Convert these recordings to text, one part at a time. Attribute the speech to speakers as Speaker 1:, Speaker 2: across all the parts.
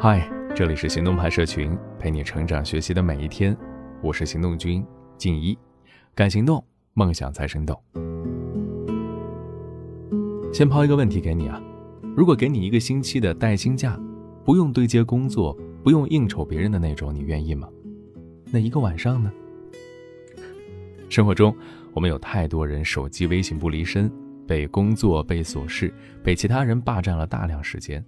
Speaker 1: 嗨，这里是行动派社群，陪你成长学习的每一天。我是行动君静一，敢行动，梦想才生动。先抛一个问题给你啊，如果给你一个星期的带薪假，不用对接工作，不用应酬别人的那种，你愿意吗？那一个晚上呢？生活中，我们有太多人手机微信不离身，被工作、被琐事、被其他人霸占了大量时间。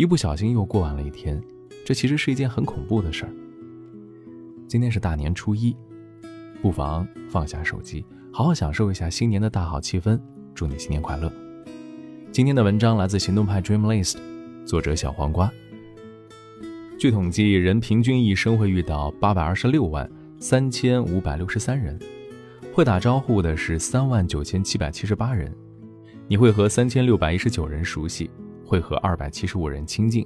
Speaker 1: 一不小心又过完了一天，这其实是一件很恐怖的事儿。今天是大年初一，不妨放下手机，好好享受一下新年的大好气氛。祝你新年快乐！今天的文章来自行动派 Dream List，作者小黄瓜。据统计，人平均一生会遇到八百二十六万三千五百六十三人，会打招呼的是三万九千七百七十八人，你会和三千六百一十九人熟悉。会和二百七十五人亲近。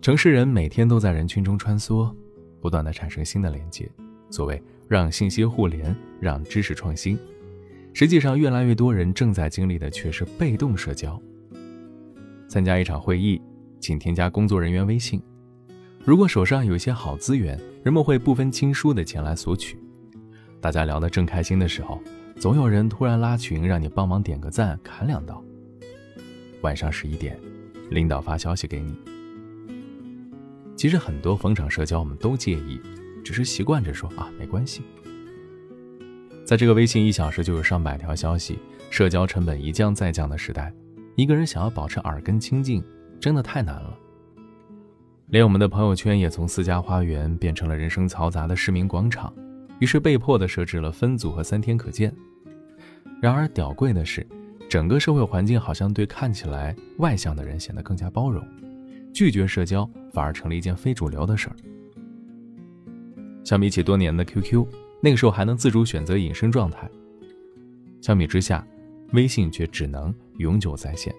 Speaker 1: 城市人每天都在人群中穿梭，不断的产生新的连接。所谓让信息互联，让知识创新，实际上越来越多人正在经历的却是被动社交。参加一场会议，请添加工作人员微信。如果手上有一些好资源，人们会不分亲疏的前来索取。大家聊得正开心的时候，总有人突然拉群，让你帮忙点个赞，砍两刀。晚上十一点，领导发消息给你。其实很多逢场社交我们都介意，只是习惯着说啊没关系。在这个微信一小时就有上百条消息，社交成本一降再降的时代，一个人想要保持耳根清净，真的太难了。连我们的朋友圈也从私家花园变成了人声嘈杂的市民广场，于是被迫的设置了分组和三天可见。然而屌贵的是。整个社会环境好像对看起来外向的人显得更加包容，拒绝社交反而成了一件非主流的事儿。相比起多年的 QQ，那个时候还能自主选择隐身状态。相比之下，微信却只能永久在线。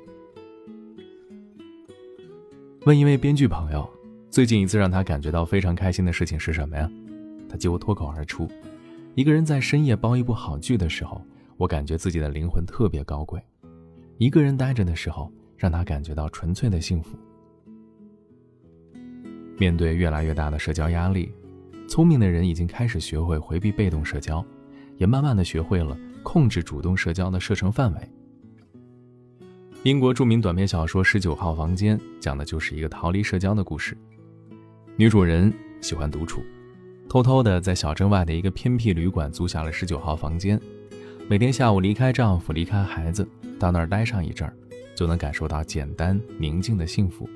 Speaker 1: 问一位编剧朋友，最近一次让他感觉到非常开心的事情是什么呀？他几乎脱口而出：“一个人在深夜煲一部好剧的时候。”我感觉自己的灵魂特别高贵，一个人待着的时候，让他感觉到纯粹的幸福。面对越来越大的社交压力，聪明的人已经开始学会回避被动社交，也慢慢的学会了控制主动社交的射程范围。英国著名短篇小说《十九号房间》讲的就是一个逃离社交的故事。女主人喜欢独处，偷偷的在小镇外的一个偏僻旅馆租下了十九号房间。每天下午离开丈夫，离开孩子，到那儿待上一阵儿，就能感受到简单宁静的幸福。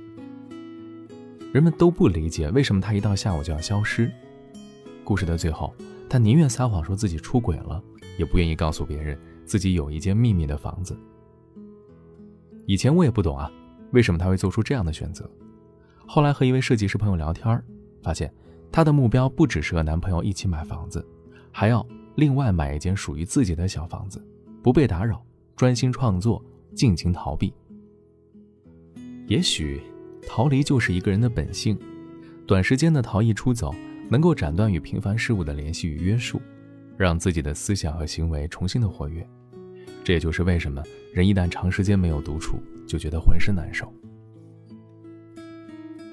Speaker 1: 人们都不理解为什么他一到下午就要消失。故事的最后，他宁愿撒谎说自己出轨了，也不愿意告诉别人自己有一间秘密的房子。以前我也不懂啊，为什么他会做出这样的选择。后来和一位设计师朋友聊天，发现他的目标不只是和男朋友一起买房子，还要。另外买一间属于自己的小房子，不被打扰，专心创作，尽情逃避。也许，逃离就是一个人的本性。短时间的逃逸出走，能够斩断与平凡事物的联系与约束，让自己的思想和行为重新的活跃。这也就是为什么人一旦长时间没有独处，就觉得浑身难受。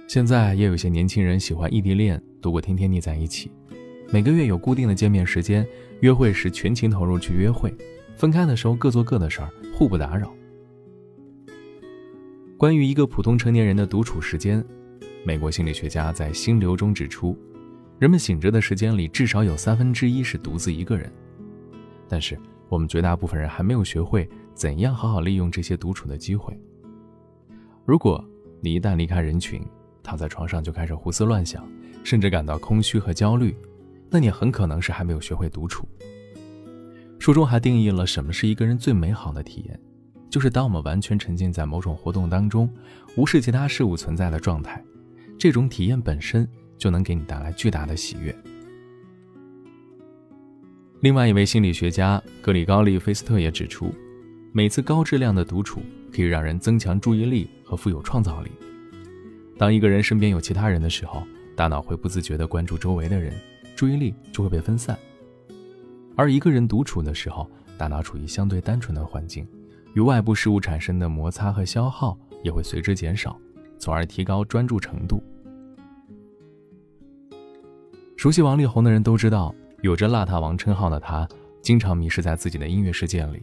Speaker 1: 现在也有些年轻人喜欢异地恋，度过天天腻在一起。每个月有固定的见面时间，约会时全情投入去约会，分开的时候各做各的事儿，互不打扰。关于一个普通成年人的独处时间，美国心理学家在《心流》中指出，人们醒着的时间里至少有三分之一是独自一个人。但是我们绝大部分人还没有学会怎样好好利用这些独处的机会。如果你一旦离开人群，躺在床上就开始胡思乱想，甚至感到空虚和焦虑。那你很可能是还没有学会独处。书中还定义了什么是一个人最美好的体验，就是当我们完全沉浸在某种活动当中，无视其他事物存在的状态，这种体验本身就能给你带来巨大的喜悦。另外一位心理学家格里高利·菲斯特也指出，每次高质量的独处可以让人增强注意力和富有创造力。当一个人身边有其他人的时候，大脑会不自觉地关注周围的人。注意力就会被分散，而一个人独处的时候，大脑处于相对单纯的环境，与外部事物产生的摩擦和消耗也会随之减少，从而提高专注程度。熟悉王力宏的人都知道，有着“邋遢王”称号的他，经常迷失在自己的音乐世界里，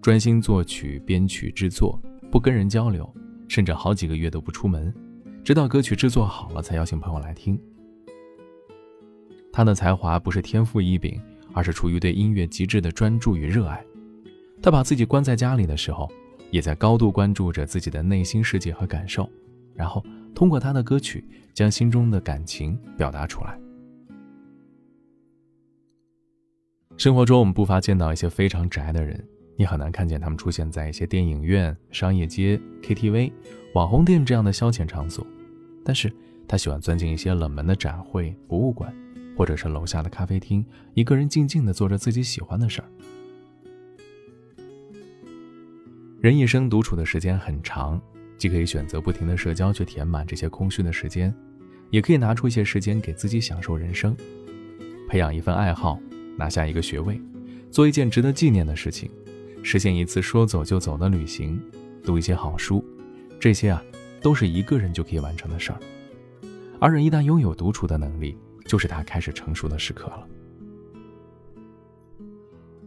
Speaker 1: 专心作曲、编曲、制作，不跟人交流，甚至好几个月都不出门，直到歌曲制作好了才邀请朋友来听。他的才华不是天赋异禀，而是出于对音乐极致的专注与热爱。他把自己关在家里的时候，也在高度关注着自己的内心世界和感受，然后通过他的歌曲将心中的感情表达出来。生活中，我们不乏见到一些非常宅的人，你很难看见他们出现在一些电影院、商业街、KTV、网红店这样的消遣场所，但是他喜欢钻进一些冷门的展会、博物馆。或者是楼下的咖啡厅，一个人静静的做着自己喜欢的事儿。人一生独处的时间很长，既可以选择不停的社交去填满这些空虚的时间，也可以拿出一些时间给自己享受人生，培养一份爱好，拿下一个学位，做一件值得纪念的事情，实现一次说走就走的旅行，读一些好书，这些啊，都是一个人就可以完成的事儿。而人一旦拥有独处的能力，就是他开始成熟的时刻了。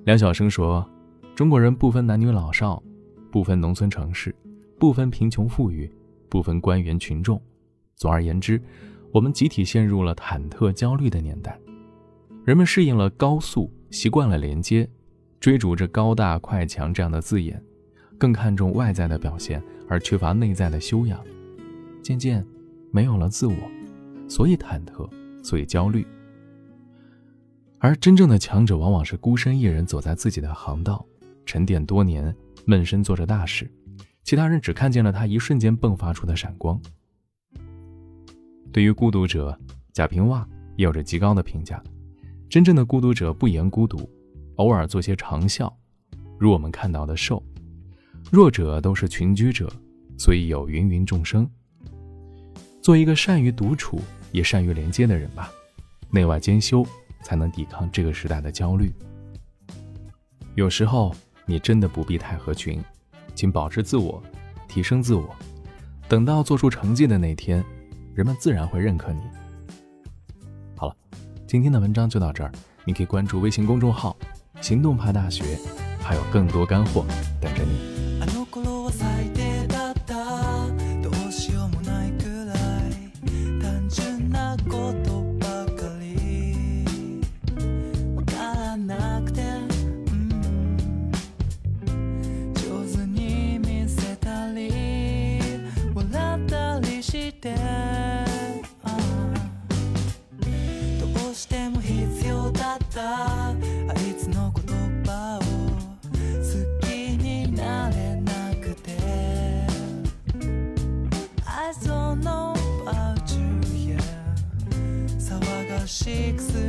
Speaker 1: 梁晓声说：“中国人不分男女老少，不分农村城市，不分贫穷富裕，不分官员群众。总而言之，我们集体陷入了忐忑焦虑的年代。人们适应了高速，习惯了连接，追逐着高大快强这样的字眼，更看重外在的表现，而缺乏内在的修养。渐渐，没有了自我，所以忐忑。”所以焦虑，而真正的强者往往是孤身一人走在自己的航道，沉淀多年，闷声做着大事，其他人只看见了他一瞬间迸发出的闪光。对于孤独者，贾平凹也有着极高的评价。真正的孤独者不言孤独，偶尔做些长啸，如我们看到的兽。弱者都是群居者，所以有芸芸众生。做一个善于独处。也善于连接的人吧，内外兼修，才能抵抗这个时代的焦虑。有时候你真的不必太合群，请保持自我，提升自我。等到做出成绩的那天，人们自然会认可你。好了，今天的文章就到这儿，你可以关注微信公众号“行动派大学”，还有更多干货等着你。chicks.